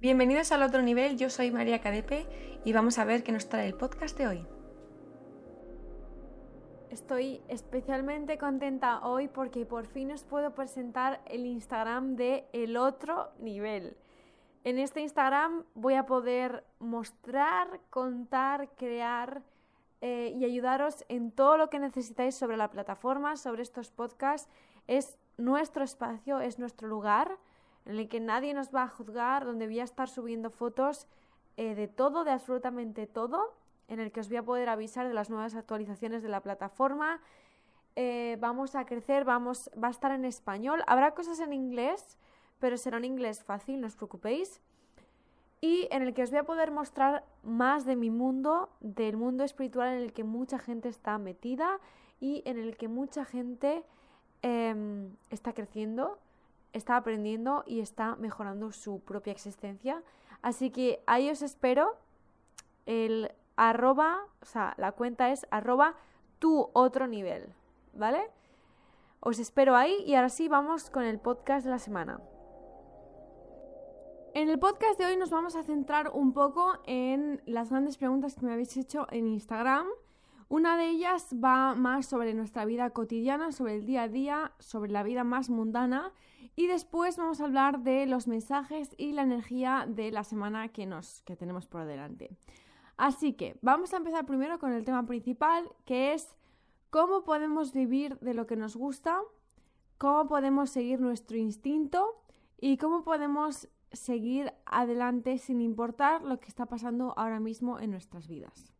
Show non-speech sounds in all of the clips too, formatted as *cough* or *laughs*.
Bienvenidos al otro nivel, yo soy María Cadepe y vamos a ver qué nos trae el podcast de hoy. Estoy especialmente contenta hoy porque por fin os puedo presentar el Instagram de El Otro Nivel. En este Instagram voy a poder mostrar, contar, crear eh, y ayudaros en todo lo que necesitáis sobre la plataforma, sobre estos podcasts. Es nuestro espacio, es nuestro lugar en el que nadie nos va a juzgar, donde voy a estar subiendo fotos eh, de todo, de absolutamente todo, en el que os voy a poder avisar de las nuevas actualizaciones de la plataforma. Eh, vamos a crecer, vamos, va a estar en español. Habrá cosas en inglés, pero será en inglés fácil, no os preocupéis. Y en el que os voy a poder mostrar más de mi mundo, del mundo espiritual en el que mucha gente está metida y en el que mucha gente em, está creciendo está aprendiendo y está mejorando su propia existencia. Así que ahí os espero. El arroba, o sea, la cuenta es arroba tu otro nivel, ¿vale? Os espero ahí y ahora sí vamos con el podcast de la semana. En el podcast de hoy nos vamos a centrar un poco en las grandes preguntas que me habéis hecho en Instagram. Una de ellas va más sobre nuestra vida cotidiana, sobre el día a día, sobre la vida más mundana y después vamos a hablar de los mensajes y la energía de la semana que, nos, que tenemos por delante. Así que vamos a empezar primero con el tema principal, que es cómo podemos vivir de lo que nos gusta, cómo podemos seguir nuestro instinto y cómo podemos seguir adelante sin importar lo que está pasando ahora mismo en nuestras vidas.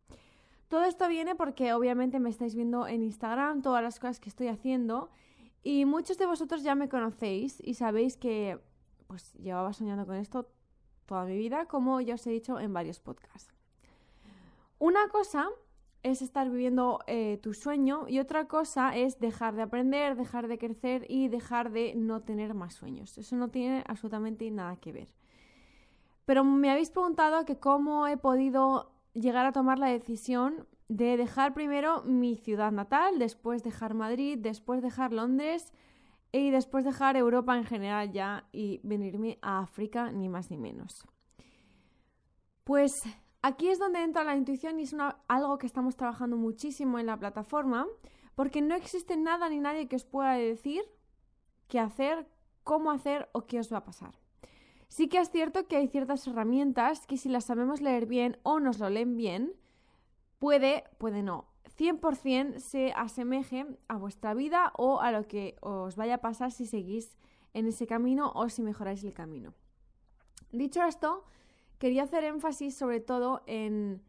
Todo esto viene porque obviamente me estáis viendo en Instagram todas las cosas que estoy haciendo y muchos de vosotros ya me conocéis y sabéis que pues llevaba soñando con esto toda mi vida, como ya os he dicho en varios podcasts. Una cosa es estar viviendo eh, tu sueño y otra cosa es dejar de aprender, dejar de crecer y dejar de no tener más sueños. Eso no tiene absolutamente nada que ver. Pero me habéis preguntado que cómo he podido llegar a tomar la decisión de dejar primero mi ciudad natal, después dejar Madrid, después dejar Londres y después dejar Europa en general ya y venirme a África, ni más ni menos. Pues aquí es donde entra la intuición y es algo que estamos trabajando muchísimo en la plataforma, porque no existe nada ni nadie que os pueda decir qué hacer, cómo hacer o qué os va a pasar. Sí que es cierto que hay ciertas herramientas que si las sabemos leer bien o nos lo leen bien, puede, puede no, 100% se asemeje a vuestra vida o a lo que os vaya a pasar si seguís en ese camino o si mejoráis el camino. Dicho esto, quería hacer énfasis sobre todo en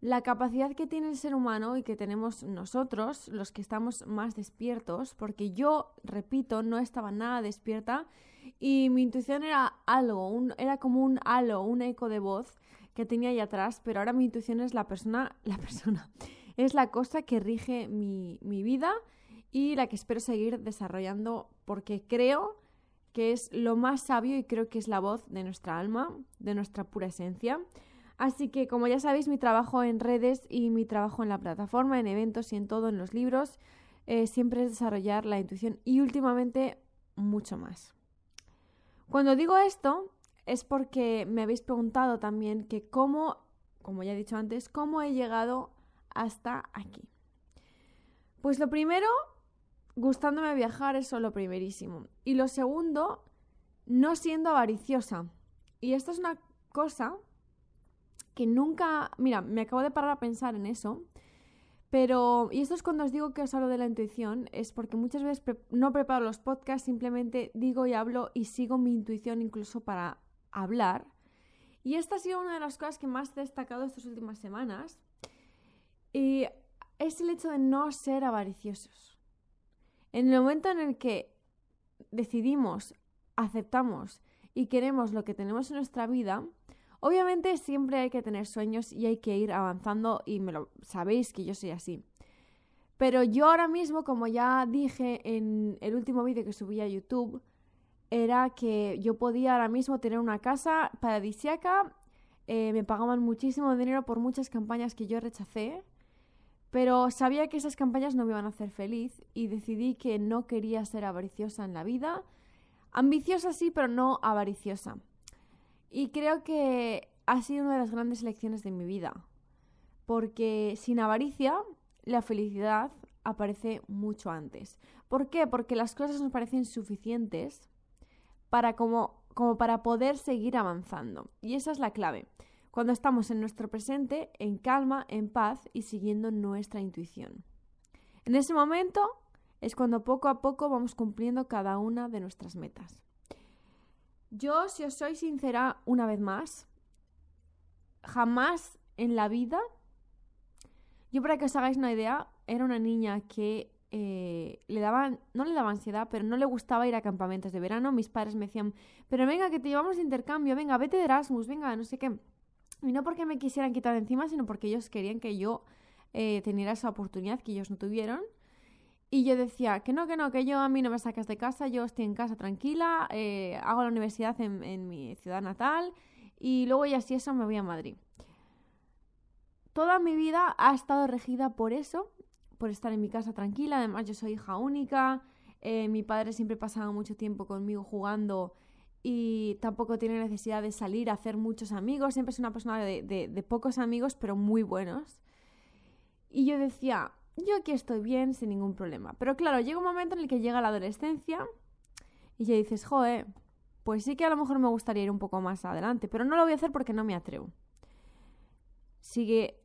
la capacidad que tiene el ser humano y que tenemos nosotros, los que estamos más despiertos, porque yo, repito, no estaba nada despierta y mi intuición era algo, era como un halo, un eco de voz que tenía ahí atrás, pero ahora mi intuición es la persona, la persona, *laughs* es la cosa que rige mi, mi vida y la que espero seguir desarrollando porque creo que es lo más sabio y creo que es la voz de nuestra alma, de nuestra pura esencia. Así que, como ya sabéis, mi trabajo en redes y mi trabajo en la plataforma, en eventos y en todo, en los libros, eh, siempre es desarrollar la intuición y últimamente mucho más. Cuando digo esto, es porque me habéis preguntado también que cómo, como ya he dicho antes, cómo he llegado hasta aquí. Pues lo primero, gustándome viajar, eso lo primerísimo. Y lo segundo, no siendo avariciosa. Y esto es una cosa que nunca, mira, me acabo de parar a pensar en eso, pero, y esto es cuando os digo que os hablo de la intuición, es porque muchas veces no preparo los podcasts, simplemente digo y hablo y sigo mi intuición incluso para hablar. Y esta ha sido una de las cosas que más he destacado estas últimas semanas. Y es el hecho de no ser avariciosos. En el momento en el que decidimos, aceptamos y queremos lo que tenemos en nuestra vida, obviamente siempre hay que tener sueños y hay que ir avanzando y me lo sabéis que yo soy así. Pero yo ahora mismo, como ya dije en el último vídeo que subí a YouTube, era que yo podía ahora mismo tener una casa paradisiaca, eh, me pagaban muchísimo dinero por muchas campañas que yo rechacé, pero sabía que esas campañas no me iban a hacer feliz y decidí que no quería ser avariciosa en la vida. Ambiciosa sí, pero no avariciosa. Y creo que ha sido una de las grandes lecciones de mi vida. Porque sin avaricia, la felicidad aparece mucho antes. ¿Por qué? Porque las cosas nos parecen suficientes para como, como para poder seguir avanzando. Y esa es la clave. Cuando estamos en nuestro presente, en calma, en paz y siguiendo nuestra intuición. En ese momento es cuando poco a poco vamos cumpliendo cada una de nuestras metas. Yo, si os soy sincera una vez más, jamás en la vida, yo para que os hagáis una idea, era una niña que eh, le daban, no le daba ansiedad, pero no le gustaba ir a campamentos de verano. Mis padres me decían, pero venga, que te llevamos de intercambio, venga, vete de Erasmus, venga, no sé qué. Y no porque me quisieran quitar encima, sino porque ellos querían que yo eh, esa oportunidad que ellos no tuvieron. Y yo decía que no, que no, que yo a mí no me sacas de casa, yo estoy en casa tranquila, eh, hago la universidad en, en, mi ciudad natal y luego ya si eso me voy a Madrid. Toda mi vida ha estado regida por eso, por estar en mi casa tranquila, además yo soy hija única, eh, mi padre siempre pasaba mucho tiempo conmigo jugando y tampoco tiene necesidad de salir a hacer muchos amigos, siempre es una persona de, de, de pocos amigos pero muy buenos. Y yo decía, yo aquí estoy bien sin ningún problema. Pero claro, llega un momento en el que llega la adolescencia y ya dices, joe, pues sí que a lo mejor me gustaría ir un poco más adelante, pero no lo voy a hacer porque no me atrevo. Sigue,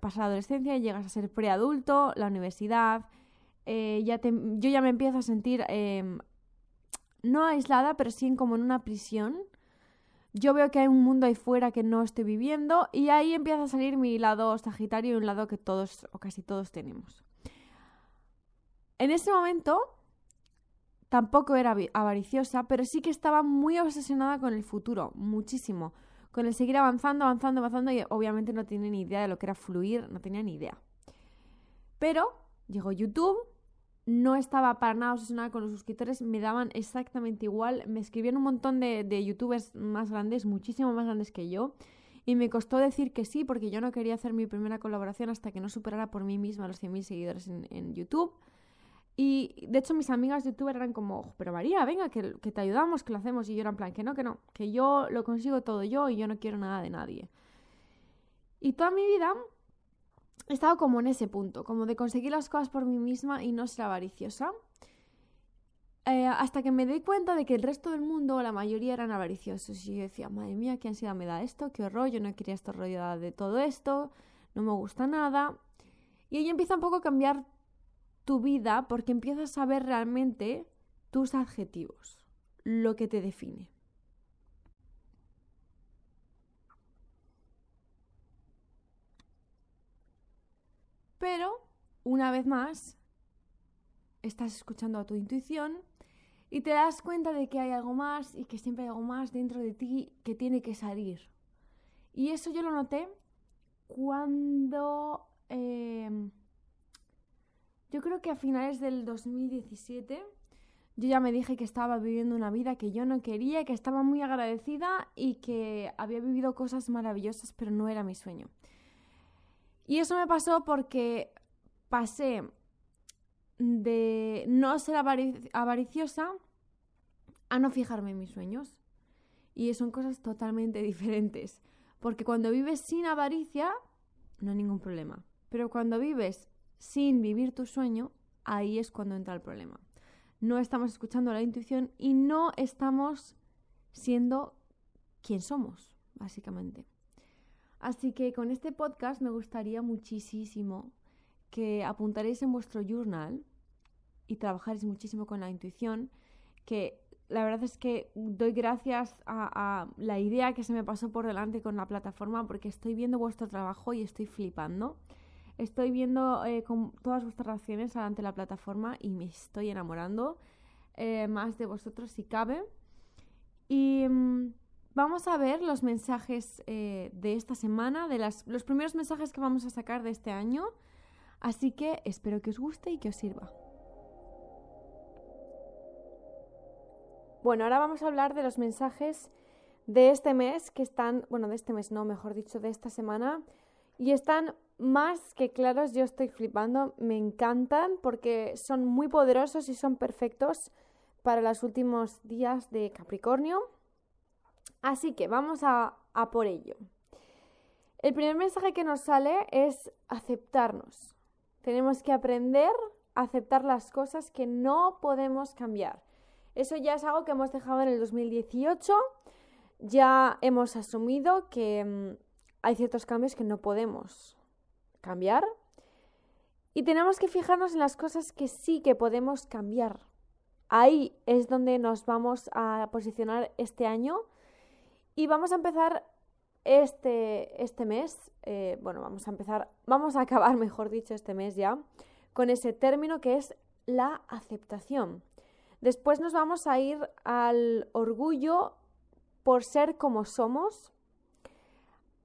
pasa la adolescencia, llegas a ser preadulto, la universidad, eh, ya yo ya me empiezo a sentir eh, no aislada, pero sí como en una prisión yo veo que hay un mundo ahí fuera que no estoy viviendo y ahí empieza a salir mi lado sagitario y un lado que todos o casi todos tenemos. En ese momento tampoco era avariciosa, pero sí que estaba muy obsesionada con el futuro, muchísimo, con el seguir avanzando, avanzando, avanzando y obviamente no tenía ni idea de lo que era fluir, no tenía ni idea. Pero llegó YouTube no estaba para nada obsesionada con los suscriptores, me daban exactamente igual. Me escribían un montón de, de, youtubers más grandes, muchísimo más grandes que yo. Y me costó decir que sí, porque yo no quería hacer mi primera colaboración hasta que no superara por mí misma los 100.000 seguidores en, en, YouTube. Y de hecho mis amigas youtubers eran como, pero María, venga, que, que te ayudamos, que lo hacemos. Y yo era en plan, que no, que no, que yo lo consigo todo yo y yo no quiero nada de nadie. Y toda mi vida he estado como en ese punto, como de conseguir las cosas por mí misma y no ser avariciosa. Eh, hasta que me di cuenta de que el resto del mundo, la mayoría eran avariciosos. Y yo decía, madre mía, ¿qué ansiedad me da esto? ¿Qué horror? Yo no quería estar rodeada de todo esto, no me gusta nada. Y ahí empieza un poco a cambiar tu vida porque empiezas a ver realmente tus adjetivos, lo que te define. Pero, una vez más, estás escuchando a tu intuición y te das cuenta de que hay algo más y que siempre hay algo más dentro de ti que tiene que salir. Y eso yo lo noté cuando... Eh, yo creo que a finales del 2017 yo ya me dije que estaba viviendo una vida que yo no quería, que estaba muy agradecida y que había vivido cosas maravillosas, pero no era mi sueño. Y eso me pasó porque pasé de no ser avariciosa a no fijarme en mis sueños. Y son cosas totalmente *laughs* diferentes. Porque cuando vives sin avaricia, no hay ningún problema. Pero cuando vives sin vivir tu sueño, ahí es cuando entra el problema. No estamos escuchando la intuición y no estamos siendo quien somos, básicamente. Así que con este podcast me gustaría muchísimo que apuntaréis en vuestro journal y trabajaréis muchísimo con la intuición, que la verdad es que doy gracias a, la idea que se me pasó por delante con la plataforma porque estoy viendo vuestro trabajo y estoy flipando. Estoy viendo eh, con todas vuestras reacciones ante la plataforma y me estoy enamorando eh, más de vosotros si cabe. Y mmm, Vamos a ver los mensajes eh, de esta semana, de las, los primeros mensajes que vamos a sacar de este año. Así que espero que os guste y que os sirva. Bueno, ahora vamos a hablar de los mensajes de este mes que están, bueno, de este mes no, mejor dicho, de esta semana. Y están más que claros, yo estoy flipando, me encantan porque son muy poderosos y son perfectos para los últimos días de Capricornio Así que vamos a, por ello. El primer mensaje que nos sale es aceptarnos. Tenemos que aprender a aceptar las cosas que no podemos cambiar. Eso ya es algo que hemos dejado en el 2018. Ya hemos asumido que mm, hay ciertos cambios que no podemos cambiar. Y tenemos que fijarnos en las cosas que sí que podemos cambiar. Ahí es donde nos vamos a posicionar este año. Y vamos a empezar este, este mes, eh, bueno, vamos a empezar, vamos a acabar, *laughs* mejor dicho, este mes ya, con ese término que es la aceptación. Después nos vamos a ir al orgullo por ser como somos,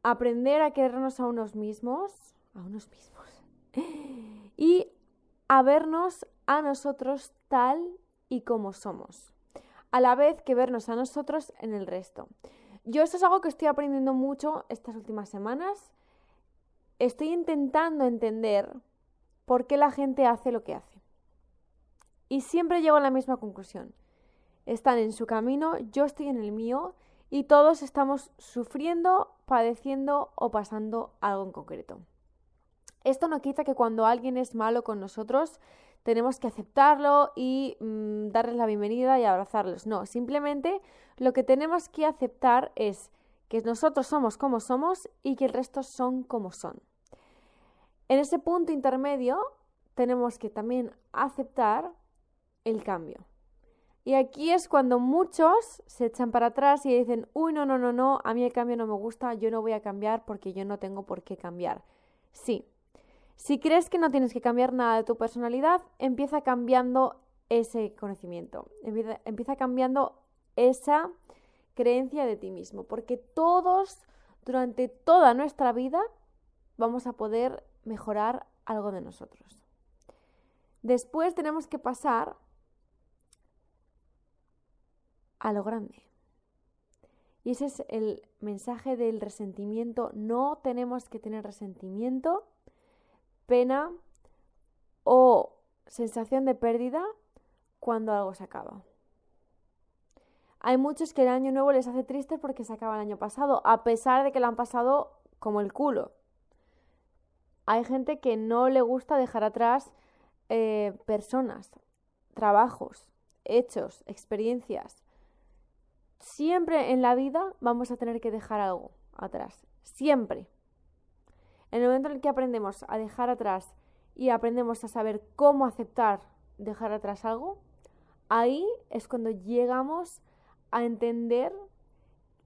aprender a querernos a unos mismos, a unos mismos, *laughs* y a vernos a nosotros tal y como somos, a la vez que vernos a nosotros en el resto. Yo esto es algo que estoy aprendiendo mucho estas últimas semanas. Estoy intentando entender por qué la gente hace lo que hace. Y siempre llego a la misma conclusión. Están en su camino, yo estoy en el mío y todos estamos sufriendo, padeciendo o pasando algo en concreto. Esto no quita que cuando alguien es malo con nosotros tenemos que aceptarlo y mm, darles la bienvenida y abrazarlos. No, simplemente lo que tenemos que aceptar es que nosotros somos como somos y que el resto son como son. En ese punto intermedio tenemos que también aceptar el cambio. Y aquí es cuando muchos se echan para atrás y dicen, uy, no, no, no, no, a mí el cambio no me gusta, yo no voy a cambiar porque yo no tengo por qué cambiar. Sí, si crees que no tienes que cambiar nada de tu personalidad, empieza cambiando ese conocimiento, empieza, cambiando esa creencia de ti mismo, porque todos durante toda nuestra vida vamos a poder mejorar algo de nosotros. Después tenemos que pasar a lo grande. Y ese es el mensaje del resentimiento. No tenemos que tener resentimiento pena o sensación de pérdida cuando algo se acaba. Hay muchos que el año nuevo les hace tristes porque se acaba el año pasado, a pesar de que lo han pasado como el culo. Hay gente que no le gusta dejar atrás eh, personas, trabajos, hechos, experiencias. Siempre en la vida vamos a tener que dejar algo atrás. Siempre. En el momento en el que aprendemos a dejar atrás y aprendemos a saber cómo aceptar dejar atrás algo, ahí es cuando llegamos a entender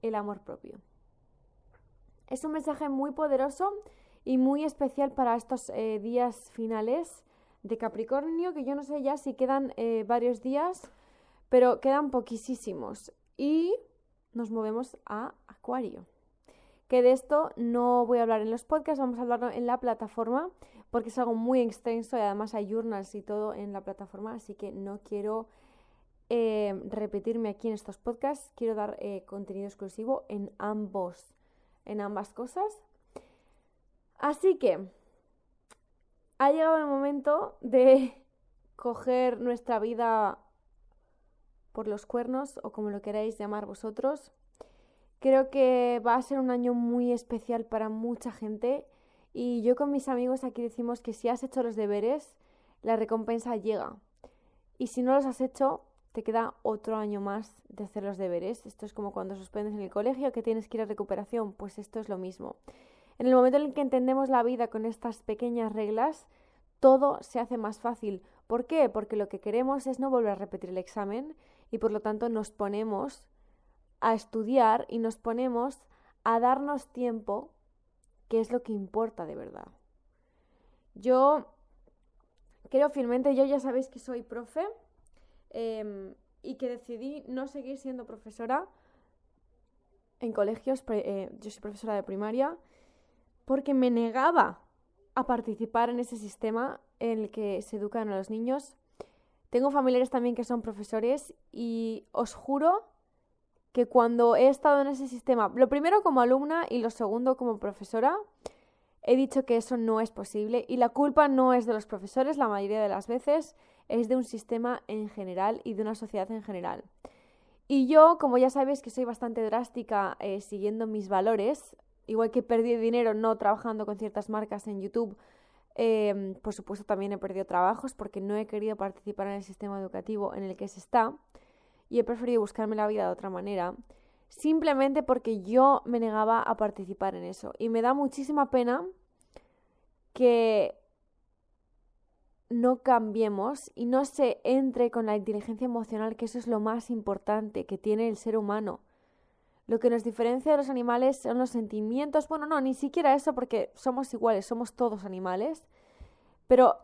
el amor propio. Es un mensaje muy poderoso y muy especial para estos eh, días finales de Capricornio, que yo no sé ya si quedan eh, varios días, pero quedan poquísimos. Y nos movemos a Acuario que de esto no voy a hablar en los podcasts, vamos a hablarlo en la plataforma, porque es algo muy extenso y además hay journals y todo en la plataforma, así que no quiero eh, repetirme aquí en estos podcasts, quiero dar eh, contenido exclusivo en ambos, en ambas cosas. Así que ha llegado el momento de *laughs* coger nuestra vida por los cuernos o como lo queráis llamar vosotros Creo que va a ser un año muy especial para mucha gente y yo con mis amigos aquí decimos que si has hecho los deberes, la recompensa llega. Y si no los has hecho, te queda otro año más de hacer los deberes. Esto es como cuando suspendes en el colegio que tienes que ir a recuperación, pues esto es lo mismo. En el momento en el que entendemos la vida con estas pequeñas reglas, todo se hace más fácil. ¿Por qué? Porque lo que queremos es no volver a repetir el examen y por lo tanto nos ponemos a estudiar y nos ponemos a darnos tiempo, que es lo que importa de verdad. Yo creo firmemente, yo ya sabéis que soy profe em, y que decidí no seguir siendo profesora en colegios, eh, yo soy profesora de primaria, porque me negaba a participar en ese sistema en el que se educan a los niños. Tengo familiares también que son profesores y os juro que cuando he estado en ese sistema, lo primero como alumna y lo segundo como profesora, he dicho que eso no es posible y la culpa no es de los profesores, la mayoría de las veces es de un sistema en general y de una sociedad en general. Y yo, como ya sabéis que soy bastante drástica eh, siguiendo mis valores, igual que perdí dinero no trabajando con ciertas marcas en YouTube, em, por supuesto también he perdido trabajos porque no he querido participar en el sistema educativo en el que se está y he preferido buscarme la vida de otra manera, simplemente porque yo me negaba a participar en eso. Y me da muchísima pena que no cambiemos y no se entre con la inteligencia emocional, que eso es lo más importante que tiene el ser humano. Lo que nos diferencia de los animales son los sentimientos. Bueno, no, ni siquiera eso porque somos iguales, somos todos animales. Pero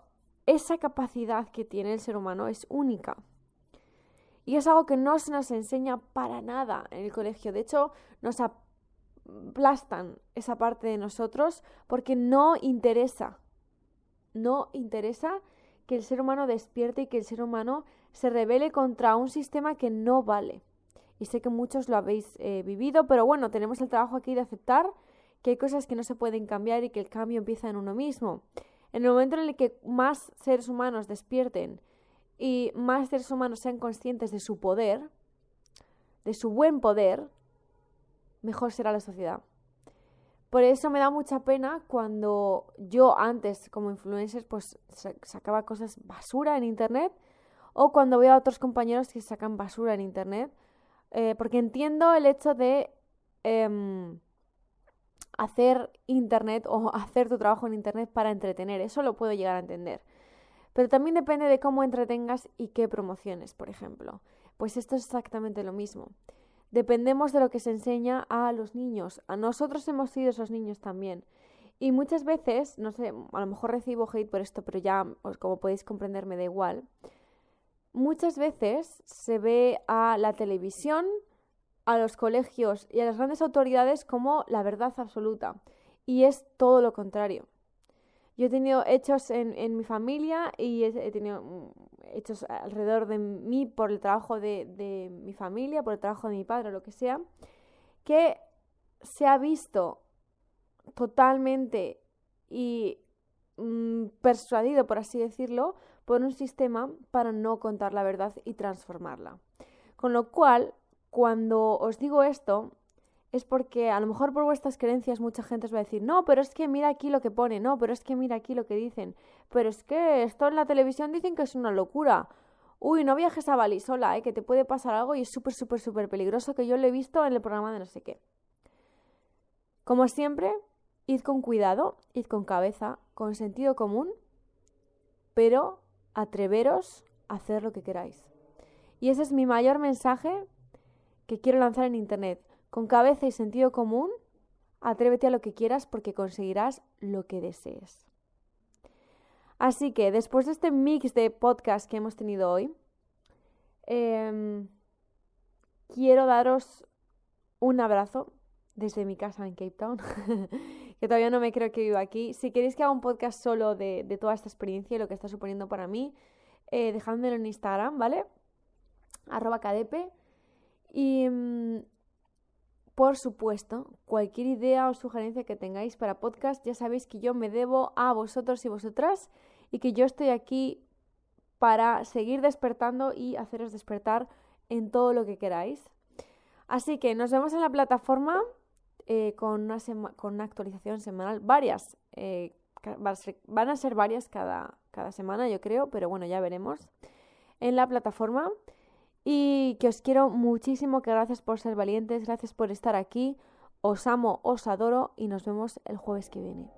esa capacidad que tiene el ser humano es única. Y es algo que no se nos enseña para nada en el colegio. De hecho, nos aplastan esa parte de nosotros porque no interesa. No interesa que el ser humano despierte y que el ser humano se revele contra un sistema que no vale. Y sé que muchos lo habéis eh, vivido, pero bueno, tenemos el trabajo aquí de aceptar que hay cosas que no se pueden cambiar y que el cambio empieza en uno mismo. En el momento en el que más seres humanos despierten y más seres humanos sean conscientes de su poder, de su buen poder, mejor será la sociedad. Por eso me da mucha pena cuando yo antes como influencer pues sacaba cosas basura en internet o cuando veo a otros compañeros que sacan basura en internet eh, porque entiendo el hecho de em, hacer internet o hacer tu trabajo en internet para entretener, eso lo puedo llegar a entender. Pero también depende de cómo entretengas y qué promociones, por ejemplo. Pues esto es exactamente lo mismo. Dependemos de lo que se enseña a los niños. A nosotros hemos sido esos niños también. Y muchas veces, no sé, a lo mejor recibo hate por esto, pero ya, como podéis comprender, me da igual. Muchas veces se ve a la televisión, a los colegios y a las grandes autoridades como la verdad absoluta. Y es todo lo contrario. Yo he tenido hechos en, mi familia y he, tenido mm, hechos alrededor de mí por el trabajo de, mi familia, por el trabajo de mi padre o lo que sea, que se ha visto totalmente y mm, persuadido, por así decirlo, por un sistema para no contar la verdad y transformarla. Con lo cual, cuando os digo esto, es porque a lo mejor por vuestras creencias mucha gente os va a decir, no, pero es que mira aquí lo que pone, no, pero es que mira aquí lo que dicen, pero es que esto en la televisión dicen que es una locura. Uy, no viajes a Bali sola, ¿eh? que te puede pasar algo y es súper, súper, súper peligroso que yo lo he visto en el programa de no sé qué. Como siempre, id con cuidado, id con cabeza, con sentido común, pero atreveros a hacer lo que queráis. Y ese es mi mayor mensaje que quiero lanzar en Internet. Con cabeza y sentido común, atrévete a lo que quieras porque conseguirás lo que desees. Así que después de este mix de podcast que hemos tenido hoy, em, quiero daros un abrazo desde mi casa en Cape Town, *laughs* que todavía no me creo que vivo aquí. Si queréis que haga un podcast solo de, toda esta experiencia y lo que está suponiendo para mí, eh, dejádmelo en Instagram, ¿vale? Arroba cadepe. Y mm, por supuesto, cualquier idea o sugerencia que tengáis para podcast, ya sabéis que yo me debo a vosotros y vosotras y que yo estoy aquí para seguir despertando y haceros despertar en todo lo que queráis. Así que nos vemos en la plataforma eh, con, una con, una actualización semanal, varias. Eh, van a ser varias cada, cada semana, yo creo, pero bueno, ya veremos. En la plataforma y que os quiero muchísimo, que gracias por ser valientes, gracias por estar aquí, os amo, os adoro y nos vemos el jueves que viene.